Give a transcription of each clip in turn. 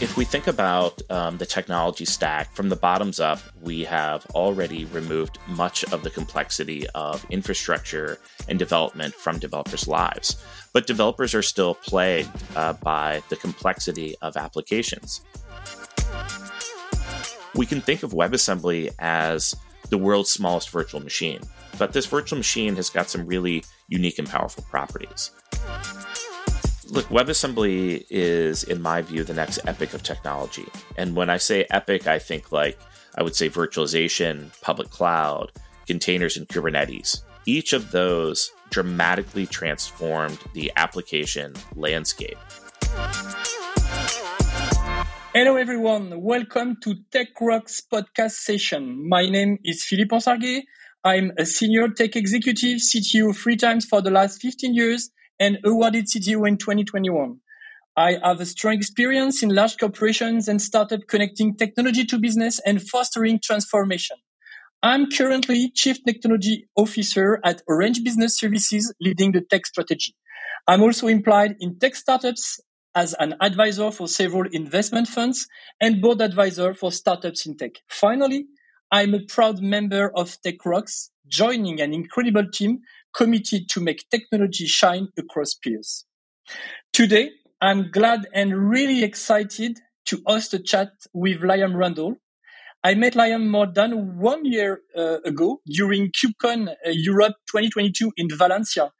If we think about um, the technology stack from the bottoms up, we have already removed much of the complexity of infrastructure and development from developers' lives. But developers are still plagued uh, by the complexity of applications. We can think of WebAssembly as the world's smallest virtual machine, but this virtual machine has got some really unique and powerful properties. Look, WebAssembly is, in my view, the next epic of technology. And when I say epic, I think like I would say virtualization, public cloud, containers, and Kubernetes. Each of those dramatically transformed the application landscape. Hello, everyone. Welcome to Tech Rocks podcast session. My name is Philippe Ensarguet. I'm a senior tech executive, CTO three times for the last 15 years, and awarded CTO in 2021. I have a strong experience in large corporations and startup connecting technology to business and fostering transformation. I'm currently Chief Technology Officer at Orange Business Services, leading the tech strategy. I'm also employed in tech startups as an advisor for several investment funds and board advisor for startups in tech. Finally, I'm a proud member of Tech Rocks, joining an incredible team committed to make technology shine across peers. Today, I'm glad and really excited to host a chat with Liam Randall. I met Liam more than one year uh, ago during KubeCon uh, Europe 2022 in Valencia.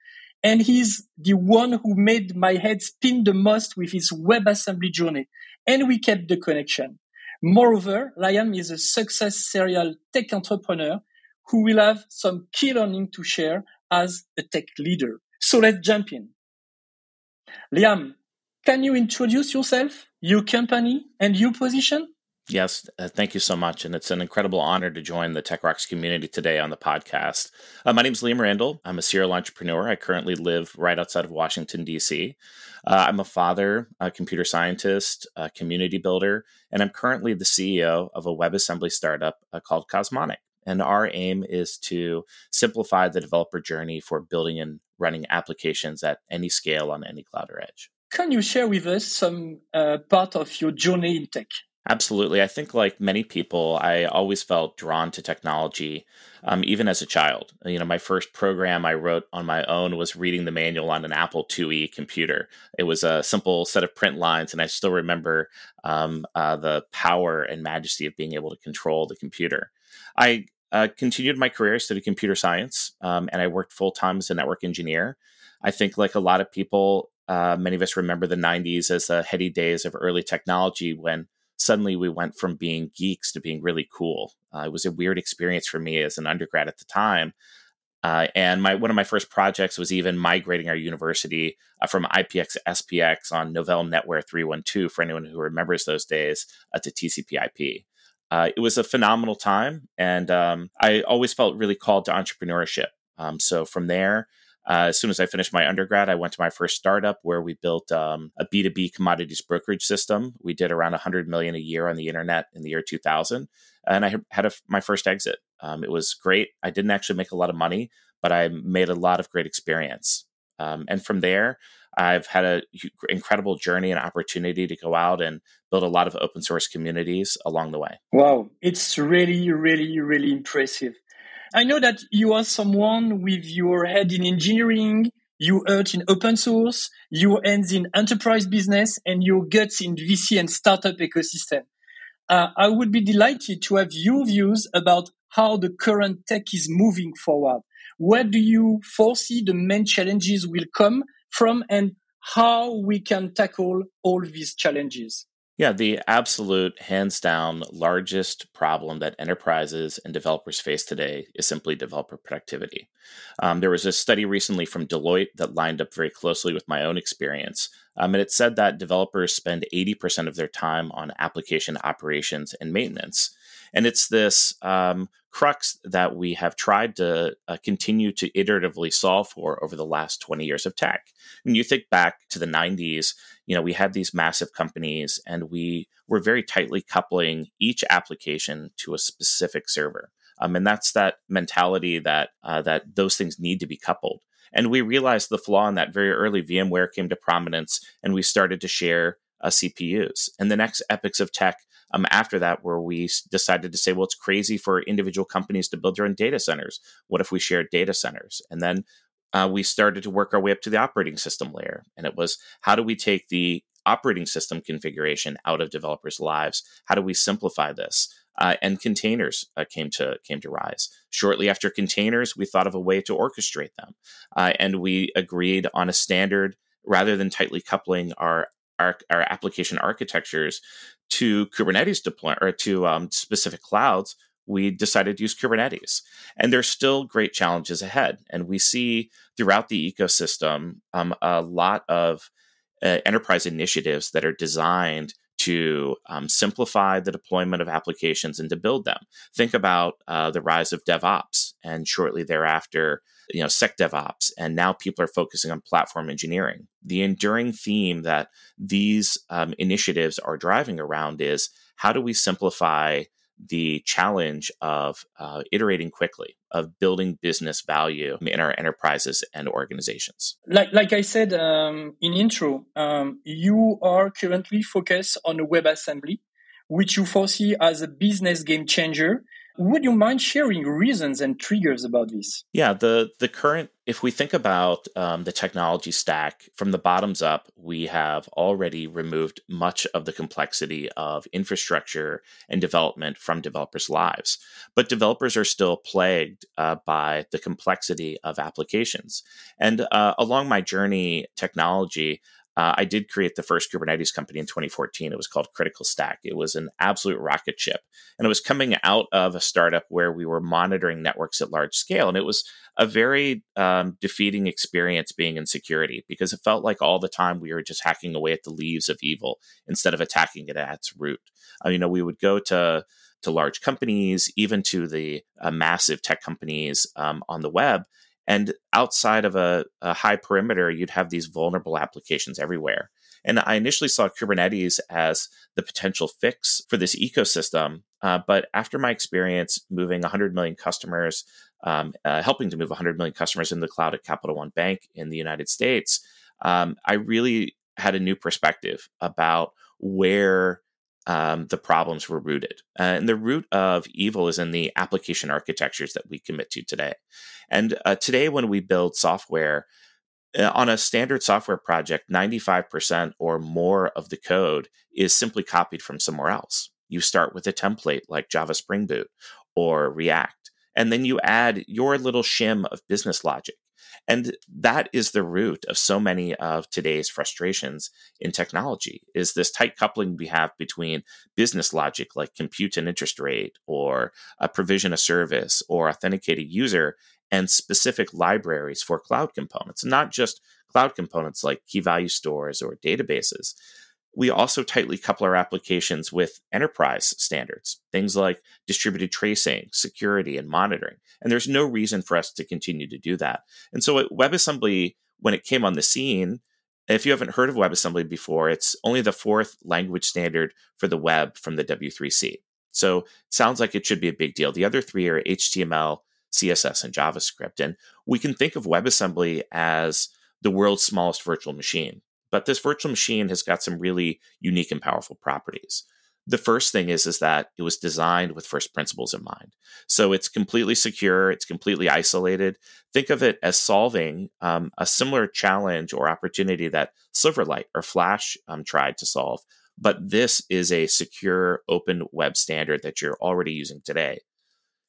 And he's the one who made my head spin the most with his WebAssembly journey. And we kept the connection. Moreover, Liam is a success serial tech entrepreneur who will have some key learning to share as a tech leader. So let's jump in. Liam, can you introduce yourself, your company, and your position? Yes, uh, thank you so much. And it's an incredible honor to join the Tech Rocks community today on the podcast. Uh, my name is Liam Randall. I'm a serial entrepreneur. I currently live right outside of Washington, D.C. Uh, I'm a father, a computer scientist, a community builder, and I'm currently the CEO of a WebAssembly startup uh, called Cosmonic. And our aim is to simplify the developer journey for building and running applications at any scale on any cloud or edge. Can you share with us some uh, part of your journey in tech? Absolutely. I think, like many people, I always felt drawn to technology, um, even as a child. You know, my first program I wrote on my own was reading the manual on an Apple IIe computer. It was a simple set of print lines, and I still remember um, uh, the power and majesty of being able to control the computer. I uh, continued my career, I studied computer science, um, and I worked full time as a network engineer. I think, like a lot of people, uh, many of us remember the 90s as the heady days of early technology when suddenly we went from being geeks to being really cool. Uh, it was a weird experience for me as an undergrad at the time. Uh, and my one of my first projects was even migrating our university uh, from IPX SPX on Novell NetWare 312 for anyone who remembers those days uh, to TCP/IP. Uh, it was a phenomenal time, and um, I always felt really called to entrepreneurship. Um, so from there, uh, as soon as I finished my undergrad, I went to my first startup where we built um, a B2B commodities brokerage system. We did around 100 million a year on the internet in the year 2000. And I had a, my first exit. Um, it was great. I didn't actually make a lot of money, but I made a lot of great experience. Um, and from there, I've had an incredible journey and opportunity to go out and build a lot of open source communities along the way. Wow, it's really, really, really impressive. I know that you are someone with your head in engineering, your heart in open source, your hands in enterprise business, and your guts in VC and startup ecosystem. Uh, I would be delighted to have your views about how the current tech is moving forward. Where do you foresee the main challenges will come from and how we can tackle all these challenges? Yeah, the absolute hands down largest problem that enterprises and developers face today is simply developer productivity. Um, there was a study recently from Deloitte that lined up very closely with my own experience. Um, and it said that developers spend 80% of their time on application operations and maintenance. And it's this um, crux that we have tried to uh, continue to iteratively solve for over the last 20 years of tech. When you think back to the 90s, you know, we had these massive companies and we were very tightly coupling each application to a specific server. Um, and that's that mentality that uh, that those things need to be coupled. And we realized the flaw in that very early. VMware came to prominence, and we started to share uh, CPUs. And the next epics of tech um, after that, where we decided to say, well, it's crazy for individual companies to build their own data centers. What if we shared data centers? And then uh, we started to work our way up to the operating system layer. And it was how do we take the operating system configuration out of developers' lives? How do we simplify this? Uh, and containers uh, came to came to rise. Shortly after containers, we thought of a way to orchestrate them, uh, and we agreed on a standard rather than tightly coupling our our, our application architectures to Kubernetes deploy or to um, specific clouds. We decided to use Kubernetes, and there's still great challenges ahead. And we see throughout the ecosystem um, a lot of uh, enterprise initiatives that are designed to um, simplify the deployment of applications and to build them. Think about uh, the rise of DevOps, and shortly thereafter, you know, SecDevOps, and now people are focusing on platform engineering. The enduring theme that these um, initiatives are driving around is how do we simplify the challenge of uh, iterating quickly, of building business value in our enterprises and organizations. Like, like I said um, in intro, um, you are currently focused on WebAssembly, which you foresee as a business game changer would you mind sharing reasons and triggers about this? Yeah, the the current if we think about um, the technology stack from the bottoms up, we have already removed much of the complexity of infrastructure and development from developers' lives. But developers are still plagued uh, by the complexity of applications. And uh, along my journey, technology, uh, I did create the first Kubernetes company in 2014. It was called Critical Stack. It was an absolute rocket ship. And it was coming out of a startup where we were monitoring networks at large scale. And it was a very um, defeating experience being in security because it felt like all the time we were just hacking away at the leaves of evil instead of attacking it at its root. Uh, you know, we would go to to large companies, even to the uh, massive tech companies um, on the web, and outside of a, a, high perimeter, you'd have these vulnerable applications everywhere. And I initially saw Kubernetes as the potential fix for this ecosystem. Uh, but after my experience moving 100 million customers, um, uh, helping to move 100 million customers in the cloud at Capital One Bank in the United States, um, I really had a new perspective about where um, the problems were rooted. Uh, and the root of evil is in the application architectures that we commit to today. And uh, today, when we build software, uh, on a standard software project, 95% or more of the code is simply copied from somewhere else. You start with a template like Java Spring Boot or React, and then you add your little shim of business logic. And that is the root of so many of today's frustrations in technology is this tight coupling we have between business logic like compute an interest rate or a provision a service or authenticate a user and specific libraries for cloud components, not just cloud components like key value stores or databases we also tightly couple our applications with enterprise standards, things like distributed tracing, security, and monitoring. And there's no reason for us to continue to do that. And so at WebAssembly, when it came on the scene, if you haven't heard of WebAssembly before, it's only the fourth language standard for the web from the W3C. So it sounds like it should be a big deal. The other three are HTML, CSS, and JavaScript. And we can think of WebAssembly as the world's smallest virtual machine. But this virtual machine has got some really unique and powerful properties. The first thing is, is that it was designed with first principles in mind. So it's completely secure, it's completely isolated. Think of it as solving um, a similar challenge or opportunity that Silverlight or Flash um, tried to solve. But this is a secure open web standard that you're already using today.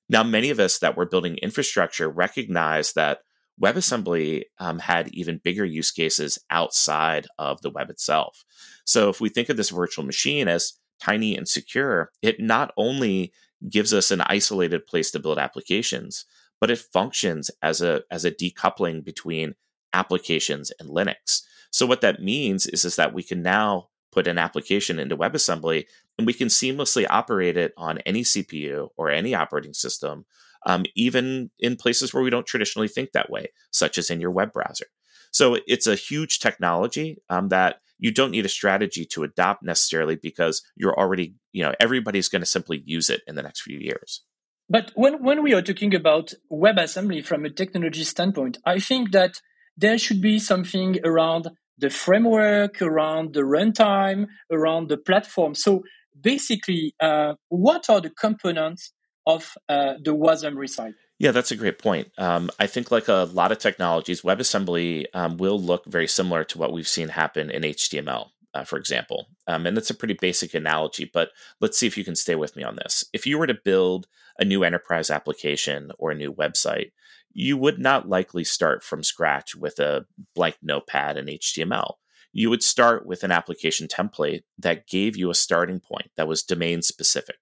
Now, many of us that were building infrastructure recognize that WebAssembly um, had even bigger use cases outside of the web itself. So if we think of this virtual machine as tiny and secure, it not only gives us an isolated place to build applications, but it functions as a as a decoupling between applications and Linux. So what that means is, is that we can now put an application into WebAssembly and we can seamlessly operate it on any CPU or any operating system um, even in places where we don't traditionally think that way, such as in your web browser. So it's a huge technology um, that you don't need a strategy to adopt necessarily because you're already, you know, everybody's going to simply use it in the next few years. But when, when we are talking about WebAssembly from a technology standpoint, I think that there should be something around the framework, around the runtime, around the platform. So basically, uh, what are the components of uh, the WASM side? Yeah, that's a great point. Um, I think, like a lot of technologies, WebAssembly um, will look very similar to what we've seen happen in HTML, uh, for example. Um, and that's a pretty basic analogy, but let's see if you can stay with me on this. If you were to build a new enterprise application or a new website, you would not likely start from scratch with a blank notepad and HTML. You would start with an application template that gave you a starting point that was domain specific.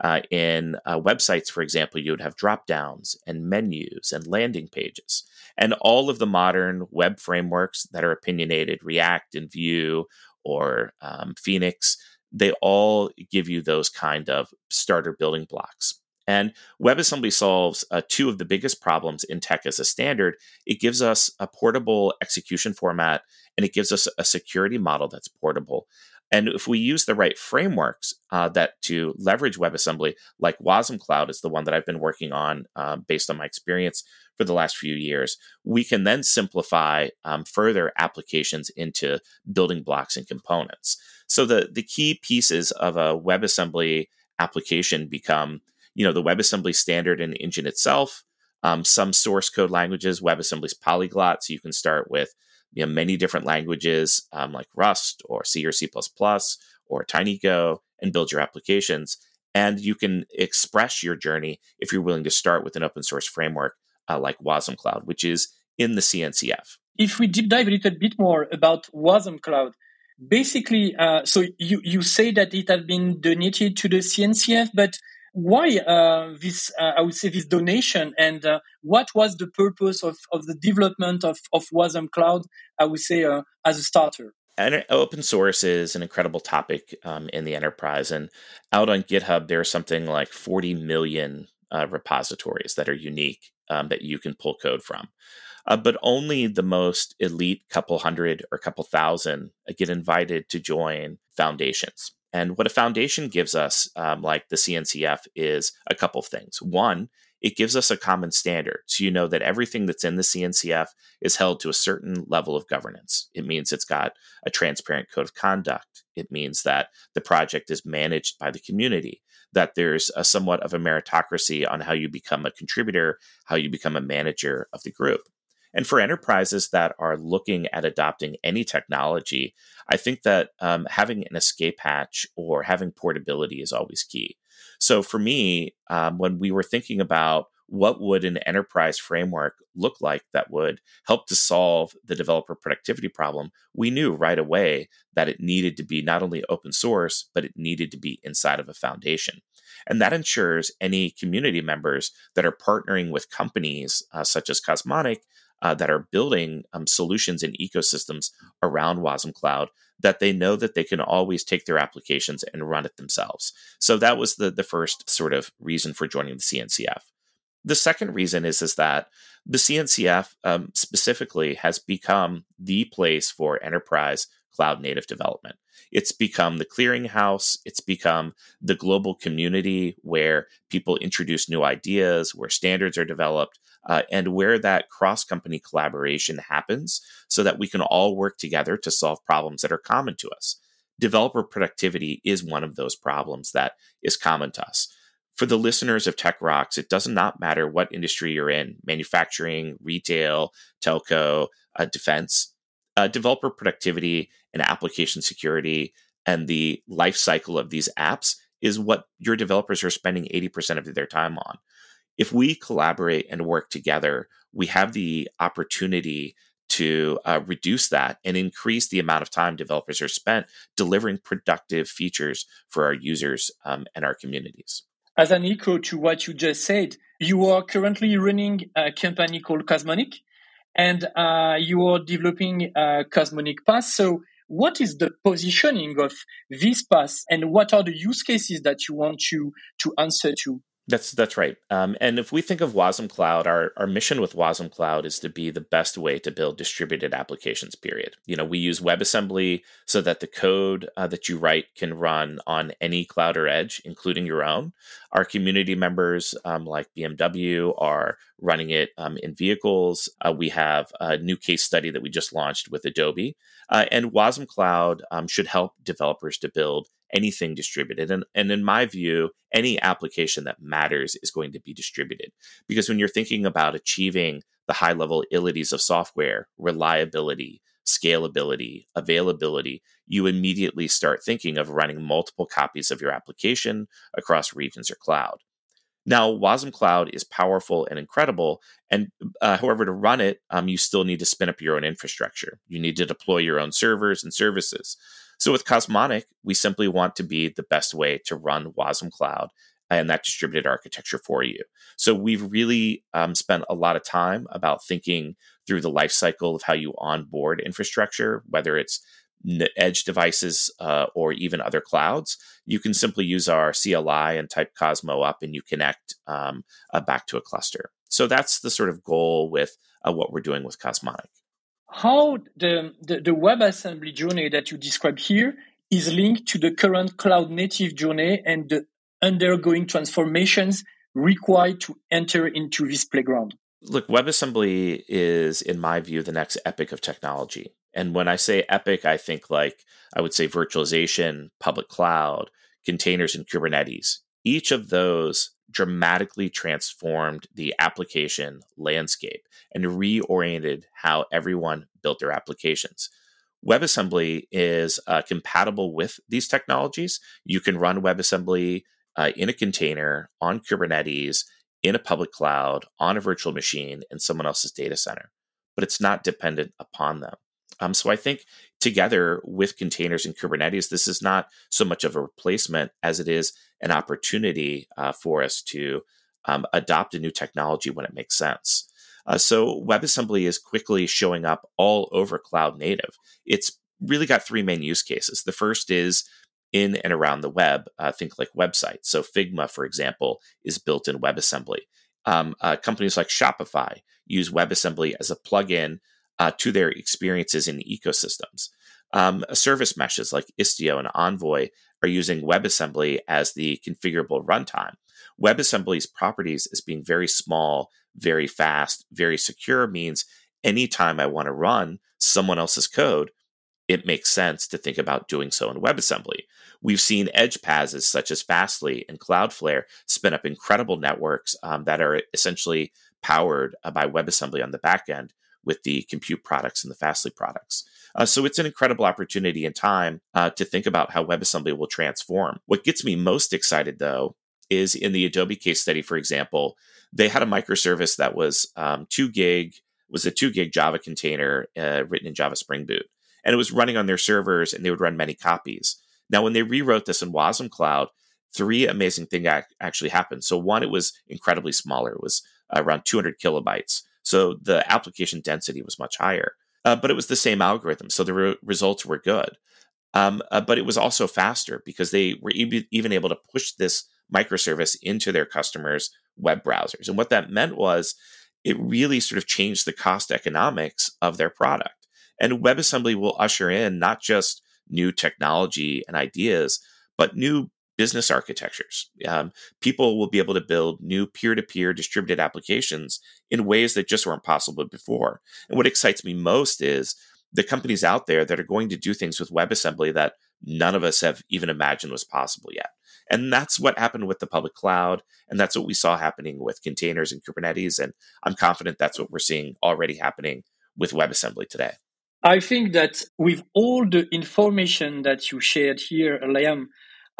Uh, in uh, websites, for example, you would have drop downs and menus and landing pages. And all of the modern web frameworks that are opinionated, React and Vue or um, Phoenix, they all give you those kind of starter building blocks. And WebAssembly solves uh, two of the biggest problems in tech as a standard. It gives us a portable execution format and it gives us a security model that's portable. And if we use the right frameworks uh, that to leverage WebAssembly, like Wasm Cloud is the one that I've been working on uh, based on my experience for the last few years, we can then simplify um, further applications into building blocks and components. So the the key pieces of a WebAssembly application become, you know, the WebAssembly standard and engine itself, um, some source code languages, WebAssembly's polyglot, so you can start with you know, many different languages um, like Rust or C or C++ or TinyGo and build your applications. And you can express your journey if you're willing to start with an open source framework uh, like Wasm Cloud, which is in the CNCF. If we deep dive a little bit more about Wasm Cloud, basically, uh, so you, you say that it has been donated to the CNCF, but why uh, this uh, i would say this donation and uh, what was the purpose of, of the development of, of wasm cloud i would say uh, as a starter? And open source is an incredible topic um, in the enterprise and out on github there are something like 40 million uh, repositories that are unique um, that you can pull code from uh, but only the most elite couple hundred or couple thousand get invited to join foundations and what a foundation gives us, um, like the CNCF, is a couple of things. One, it gives us a common standard. So you know that everything that's in the CNCF is held to a certain level of governance. It means it's got a transparent code of conduct. It means that the project is managed by the community, that there's a somewhat of a meritocracy on how you become a contributor, how you become a manager of the group. And for enterprises that are looking at adopting any technology, I think that um, having an escape hatch or having portability is always key. So for me, um, when we were thinking about what would an enterprise framework look like that would help to solve the developer productivity problem we knew right away that it needed to be not only open source but it needed to be inside of a foundation and that ensures any community members that are partnering with companies uh, such as cosmonic uh, that are building um, solutions and ecosystems around Wasm Cloud that they know that they can always take their applications and run it themselves. So that was the the first sort of reason for joining the CNCF. The second reason is is that the CNCF um, specifically has become the place for enterprise cloud native development. It's become the clearinghouse. It's become the global community where people introduce new ideas, where standards are developed, uh, and where that cross company collaboration happens so that we can all work together to solve problems that are common to us. Developer productivity is one of those problems that is common to us. For the listeners of Tech Rocks, it does not matter what industry you're in manufacturing, retail, telco, uh, defense. Uh, developer productivity and application security and the life cycle of these apps is what your developers are spending 80% of their time on if we collaborate and work together, we have the opportunity to uh, reduce that and increase the amount of time developers are spent delivering productive features for our users um, and our communities. As an echo to what you just said, you are currently running a company called Cosmonic and uh, you are developing a Cosmonic PaaS. So, what is the positioning of this PaaS and what are the use cases that you want to, to answer to? That's that's right. Um, and if we think of Wasm Cloud, our, our mission with Wasm Cloud is to be the best way to build distributed applications. Period. You know, we use WebAssembly so that the code uh, that you write can run on any cloud or edge, including your own. Our community members, um, like BMW, are running it um, in vehicles. Uh, we have a new case study that we just launched with Adobe. Uh, and Wasm Cloud um, should help developers to build anything distributed. And, and in my view, any application that matters is going to be distributed. Because when you're thinking about achieving the high level abilities of software, reliability, scalability, availability, you immediately start thinking of running multiple copies of your application across regions or cloud. Now, Wasm Cloud is powerful and incredible, and uh, however, to run it, um, you still need to spin up your own infrastructure. You need to deploy your own servers and services. So, with Cosmonic, we simply want to be the best way to run Wasm Cloud and that distributed architecture for you. So, we've really um, spent a lot of time about thinking through the lifecycle of how you onboard infrastructure, whether it's edge devices uh, or even other clouds, you can simply use our CLI and type Cosmo up and you connect um, uh, back to a cluster. So that's the sort of goal with uh, what we're doing with Cosmonic. How the, the, the WebAssembly journey that you describe here is linked to the current cloud native journey and the undergoing transformations required to enter into this playground? Look, WebAssembly is, in my view, the next epic of technology. And when I say epic, I think like I would say virtualization, public cloud, containers, and Kubernetes. Each of those dramatically transformed the application landscape and reoriented how everyone built their applications. WebAssembly is uh, compatible with these technologies. You can run WebAssembly uh, in a container on Kubernetes, in a public cloud, on a virtual machine, in someone else's data center, but it's not dependent upon them. Um, so I think together with containers and Kubernetes, this is not so much of a replacement as it is an opportunity uh, for us to um, adopt a new technology when it makes sense. Uh, so WebAssembly is quickly showing up all over cloud native. It's really got three main use cases. The first is in and around the web, uh, think like websites. So Figma, for example, is built in WebAssembly. Um, uh, companies like Shopify use WebAssembly as a plugin uh, to their experiences in ecosystems. Um, service meshes like Istio and Envoy are using WebAssembly as the configurable runtime. WebAssembly's properties as being very small, very fast, very secure means anytime I want to run someone else's code, it makes sense to think about doing so in WebAssembly. We've seen edge paths such as Fastly and Cloudflare spin up incredible networks um, that are essentially powered uh, by WebAssembly on the back end with the compute products and the Fastly products. Uh, so it's an incredible opportunity and time uh, to think about how WebAssembly will transform. What gets me most excited, though, is in the Adobe case study, for example, they had a microservice that was um, two gig, was a two gig Java container uh, written in Java Spring Boot, and it was running on their servers, and they would run many copies. Now, when they rewrote this in Wasm Cloud, three amazing things actually happened. So one, it was incredibly smaller; it was around 200 kilobytes. So the application density was much higher, uh, but it was the same algorithm. So the re- results were good. Um, uh, but it was also faster because they were e- even able to push this microservice into their customers' web browsers. And what that meant was it really sort of changed the cost economics of their product. And WebAssembly will usher in not just new technology and ideas, but new business architectures. Um, people will be able to build new peer to peer distributed applications in ways that just weren't possible before. And what excites me most is the companies out there that are going to do things with WebAssembly that none of us have even imagined was possible yet. And that's what happened with the public cloud. And that's what we saw happening with containers and Kubernetes. And I'm confident that's what we're seeing already happening with WebAssembly today. I think that with all the information that you shared here, Liam,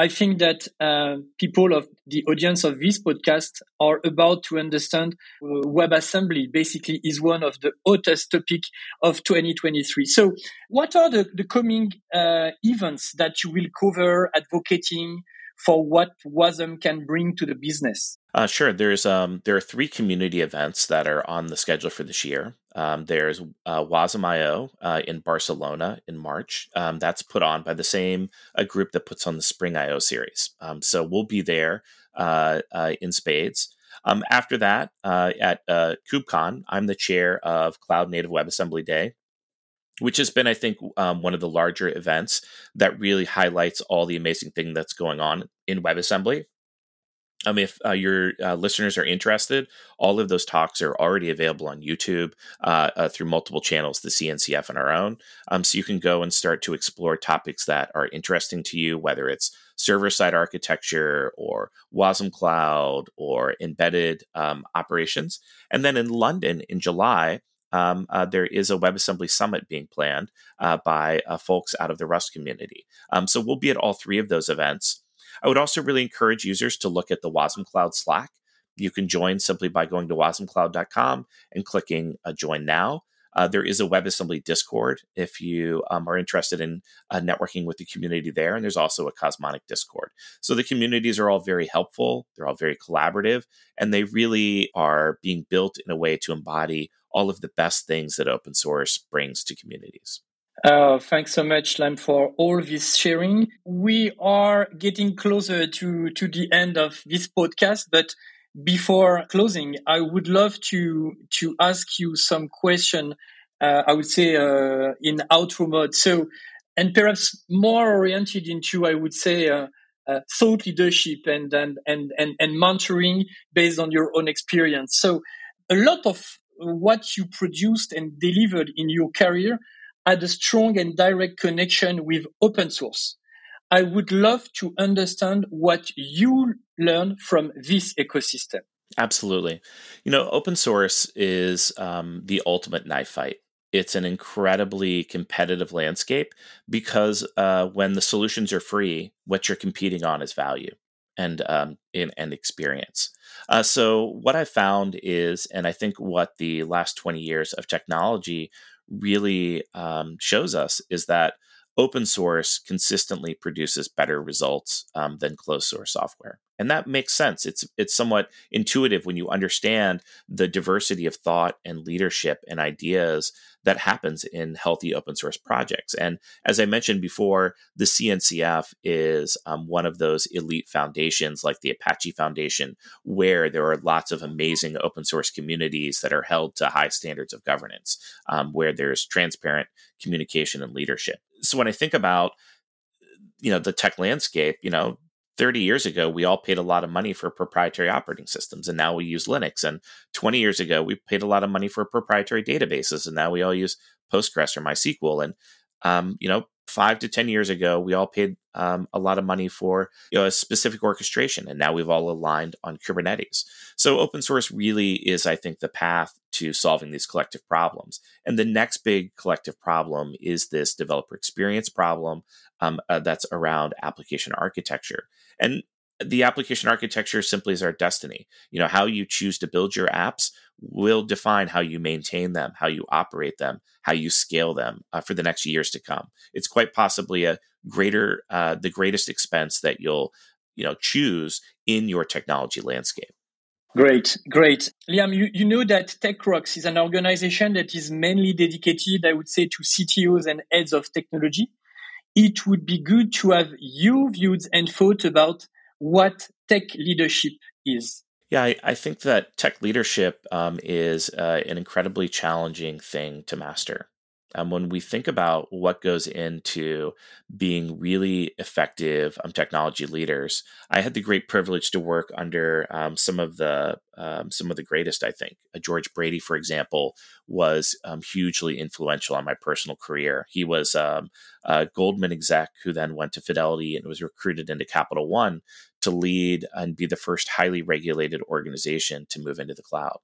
I think that uh, people of the audience of this podcast are about to understand uh, WebAssembly basically is one of the hottest topic of 2023. So what are the, the coming uh, events that you will cover advocating for what WASM can bring to the business? Uh, sure. There's um, there are three community events that are on the schedule for this year. Um, there's uh, WASM.io uh, in Barcelona in March. Um, that's put on by the same uh, group that puts on the Spring IO series. Um, so we'll be there uh, uh, in spades. Um, after that, uh, at KubeCon, I'm the chair of Cloud Native WebAssembly Day, which has been, I think, um, one of the larger events that really highlights all the amazing thing that's going on in WebAssembly. Um, if uh, your uh, listeners are interested, all of those talks are already available on YouTube uh, uh through multiple channels, the CNCF and our own. Um, so you can go and start to explore topics that are interesting to you, whether it's server side architecture or WASM Cloud or embedded um, operations. And then in London in July, um, uh, there is a WebAssembly Summit being planned uh, by uh, folks out of the Rust community. Um, so we'll be at all three of those events. I would also really encourage users to look at the Wasm Cloud Slack. You can join simply by going to wasmcloud.com and clicking uh, Join Now. Uh, there is a WebAssembly Discord if you um, are interested in uh, networking with the community there. And there's also a Cosmonic Discord. So the communities are all very helpful, they're all very collaborative, and they really are being built in a way to embody all of the best things that open source brings to communities. Uh, thanks so much, Liam, for all this sharing. We are getting closer to, to the end of this podcast, but before closing, I would love to to ask you some question. Uh, I would say uh, in outro mode. So, and perhaps more oriented into, I would say, uh, uh thought leadership and, and and and and mentoring based on your own experience. So, a lot of what you produced and delivered in your career had a strong and direct connection with open source. I would love to understand what you learn from this ecosystem. Absolutely. You know, open source is um, the ultimate knife fight. It's an incredibly competitive landscape because uh, when the solutions are free, what you're competing on is value and um, and experience. Uh, so what I found is, and I think what the last 20 years of technology really um, shows us is that open source consistently produces better results um, than closed source software. And that makes sense. It's it's somewhat intuitive when you understand the diversity of thought and leadership and ideas that happens in healthy open source projects. And as i mentioned before the cncf is um, one of those elite foundations like the apache foundation where there are lots of amazing open source communities that are held to high standards of governance um, where there's transparent communication and leadership so when i think about you know the tech landscape you know 30 years ago, we all paid a lot of money for proprietary operating systems, and now we use Linux. And 20 years ago, we paid a lot of money for proprietary databases, and now we all use Postgres or MySQL. And um, you know, five to 10 years ago, we all paid um, a lot of money for you know, a specific orchestration, and now we've all aligned on Kubernetes. So, open source really is, I think, the path to solving these collective problems. And the next big collective problem is this developer experience problem um, uh, that's around application architecture. And the application architecture simply is our destiny. You know, how you choose to build your apps will define how you maintain them, how you operate them, how you scale them uh, for the next years to come. It's quite possibly a greater, uh, the greatest expense that you'll, you know, choose in your technology landscape. Great, great. Liam, you, you know that TechRocks is an organization that is mainly dedicated, I would say, to CTOs and heads of technology it would be good to have your views and thoughts about what tech leadership is. Yeah, I, I think that tech leadership um, is uh, an incredibly challenging thing to master. Um, when we think about what goes into being really effective um, technology leaders, I had the great privilege to work under um, some of the um, some of the greatest. I think uh, George Brady, for example, was um, hugely influential on my personal career. He was a Goldman exec who then went to Fidelity and was recruited into Capital One to lead and be the first highly regulated organization to move into the cloud.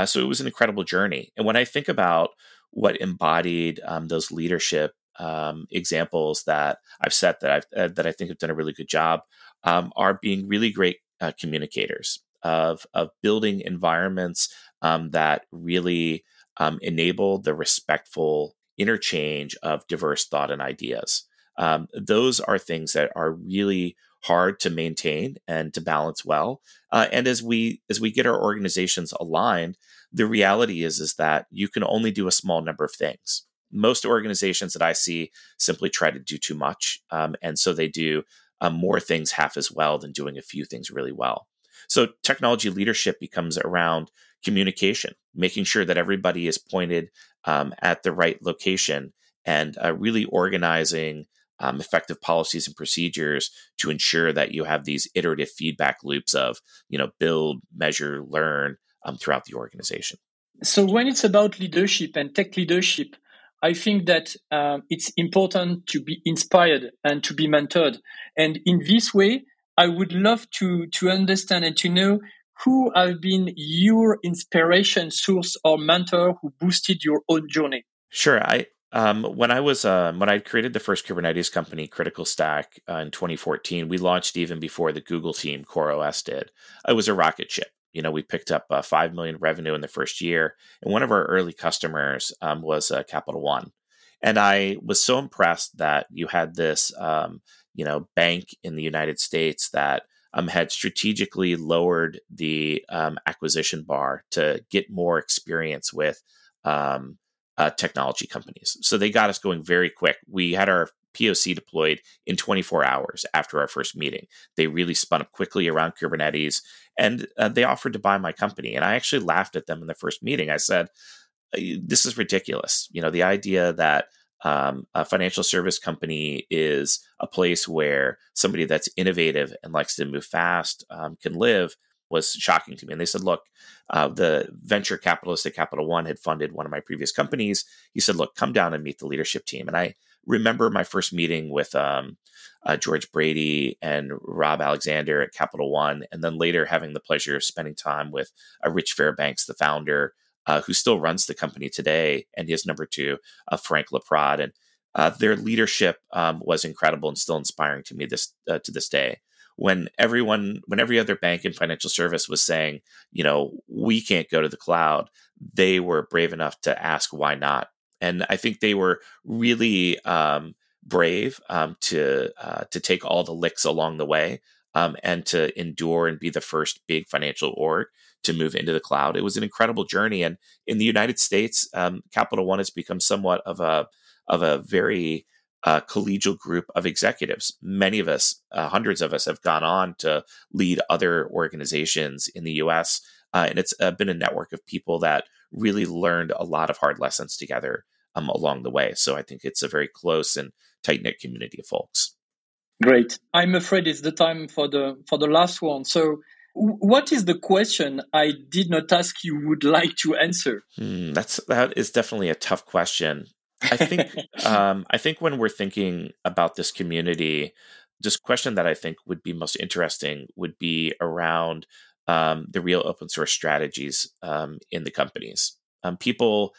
Uh, so it was an incredible journey. And when I think about what embodied um, those leadership um, examples that I've set that I've uh, that I think have done a really good job um, are being really great uh, communicators of of building environments um, that really um, enable the respectful interchange of diverse thought and ideas. Um, those are things that are really hard to maintain and to balance well. Uh, and as we as we get our organizations aligned, the reality is is that you can only do a small number of things. Most organizations that I see simply try to do too much, um, and so they do um, more things half as well than doing a few things really well. So technology leadership becomes around communication, making sure that everybody is pointed um, at the right location, and uh, really organizing um, effective policies and procedures to ensure that you have these iterative feedback loops of you know build measure learn um, throughout the organization so when it's about leadership and tech leadership i think that um, it's important to be inspired and to be mentored and in this way i would love to to understand and to know who have been your inspiration source or mentor who boosted your own journey sure i um, when I was um, when I created the first Kubernetes company, Critical Stack, uh, in 2014, we launched even before the Google team CoreOS did. It was a rocket ship. You know, we picked up uh, five million revenue in the first year, and one of our early customers um, was uh, Capital One. And I was so impressed that you had this, um, you know, bank in the United States that um, had strategically lowered the um, acquisition bar to get more experience with um, uh, technology companies. So they got us going very quick. We had our POC deployed in 24 hours after our first meeting. They really spun up quickly around Kubernetes and uh, they offered to buy my company. And I actually laughed at them in the first meeting. I said, This is ridiculous. You know, the idea that um, a financial service company is a place where somebody that's innovative and likes to move fast um, can live was shocking to me. And they said, look, uh, the venture capitalist at Capital One had funded one of my previous companies. He said, look, come down and meet the leadership team. And I remember my first meeting with um, uh, George Brady and Rob Alexander at Capital One, and then later having the pleasure of spending time with uh, Rich Fairbanks, the founder, uh, who still runs the company today, and his number two, uh, Frank LaPrade. And uh, their leadership um, was incredible and still inspiring to me this uh, to this day when everyone when every other bank and financial service was saying you know we can't go to the cloud they were brave enough to ask why not and i think they were really um, brave um, to uh, to take all the licks along the way um, and to endure and be the first big financial org to move into the cloud. It was an incredible journey, and in the United States, um, Capital One has become somewhat of a of a very uh, collegial group of executives. Many of us, uh, hundreds of us, have gone on to lead other organizations in the US. Uh, and it's uh, been a network of people that really learned a lot of hard lessons together um, along the way. So I think it's a very close and tight knit community of folks. Great. I'm afraid it's the time for the for the last one. So what is the question I did not ask you would like to answer? Hmm, that's that is definitely a tough question. I think um, I think when we're thinking about this community, this question that I think would be most interesting would be around um, the real open source strategies um, in the companies. Um, people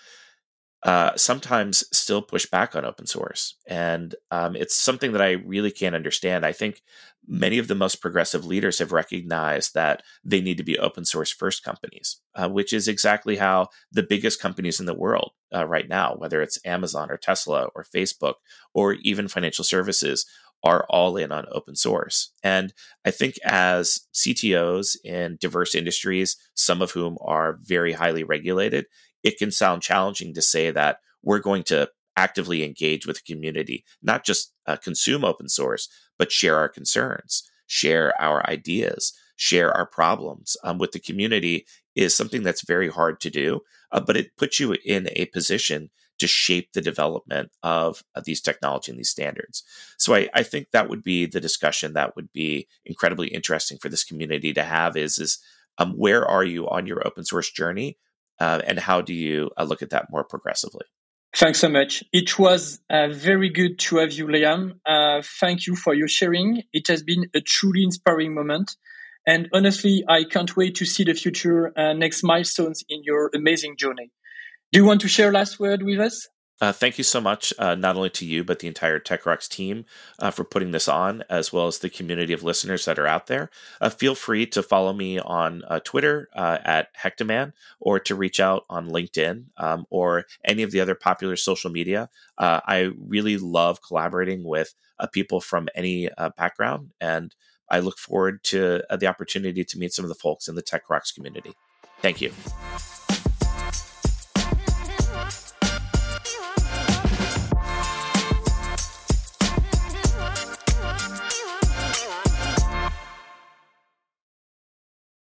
uh, sometimes still push back on open source. And um, it's something that I really can't understand. I think many of the most progressive leaders have recognized that they need to be open source first companies, uh, which is exactly how the biggest companies in the world uh, right now, whether it's Amazon or Tesla or Facebook or even financial services, are all in on open source. And I think as CTOs in diverse industries, some of whom are very highly regulated, it can sound challenging to say that we're going to actively engage with the community, not just uh, consume open source, but share our concerns, share our ideas, share our problems um, with the community is something that's very hard to do, uh, but it puts you in a position to shape the development of, of these technology and these standards. So I, I, think that would be the discussion that would be incredibly interesting for this community to have is, is um, where are you on your open source journey? uh, and how do you uh, look at that more progressively? Thanks so much. It was uh, very good to have you, Liam. Uh, thank you for your sharing. It has been a truly inspiring moment. And honestly, I can't wait to see the future uh, next milestones in your amazing journey. Do you want to share last word with us? Uh, thank you so much, uh, not only to you, but the entire TechRocks team uh, for putting this on, as well as the community of listeners that are out there. Uh, feel free to follow me on uh, Twitter uh, at Hectaman or to reach out on LinkedIn um, or any of the other popular social media. I really love collaborating with people from any background, and I look forward to the opportunity to meet some of the folks in the TechRocks community. Thank you.